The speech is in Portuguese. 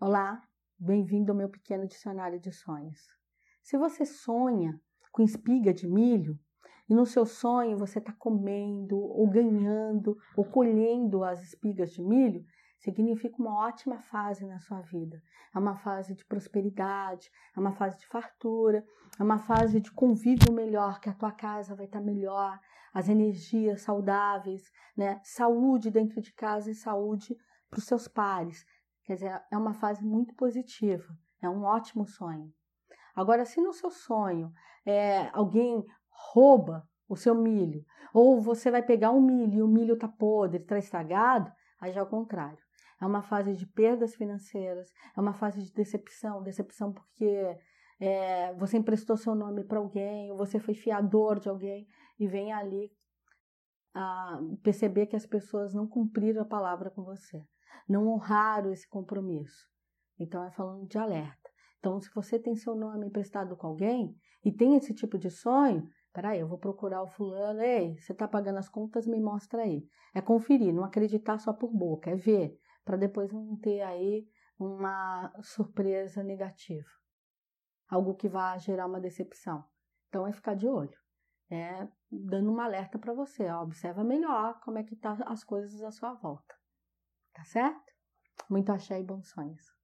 Olá, bem-vindo ao meu pequeno dicionário de sonhos. Se você sonha com espiga de milho e no seu sonho você está comendo ou ganhando ou colhendo as espigas de milho, significa uma ótima fase na sua vida. É uma fase de prosperidade, é uma fase de fartura, é uma fase de convívio melhor, que a tua casa vai estar melhor, as energias saudáveis, né? Saúde dentro de casa e saúde para os seus pares. Quer dizer, é uma fase muito positiva, é um ótimo sonho. Agora, se no seu sonho é, alguém rouba o seu milho, ou você vai pegar um milho e o milho está podre, está estragado, aí já é o contrário. É uma fase de perdas financeiras, é uma fase de decepção, decepção porque é, você emprestou seu nome para alguém, ou você foi fiador de alguém e vem ali perceber que as pessoas não cumpriram a palavra com você não honraram esse compromisso. Então é falando de alerta. Então, se você tem seu nome emprestado com alguém e tem esse tipo de sonho, peraí, eu vou procurar o fulano, ei, você está pagando as contas, me mostra aí. É conferir, não acreditar só por boca, é ver, para depois não ter aí uma surpresa negativa. Algo que vá gerar uma decepção. Então é ficar de olho. É dando um alerta para você, ó, observa melhor como é que tá as coisas à sua volta. Tá certo? Muito axé e bons sonhos.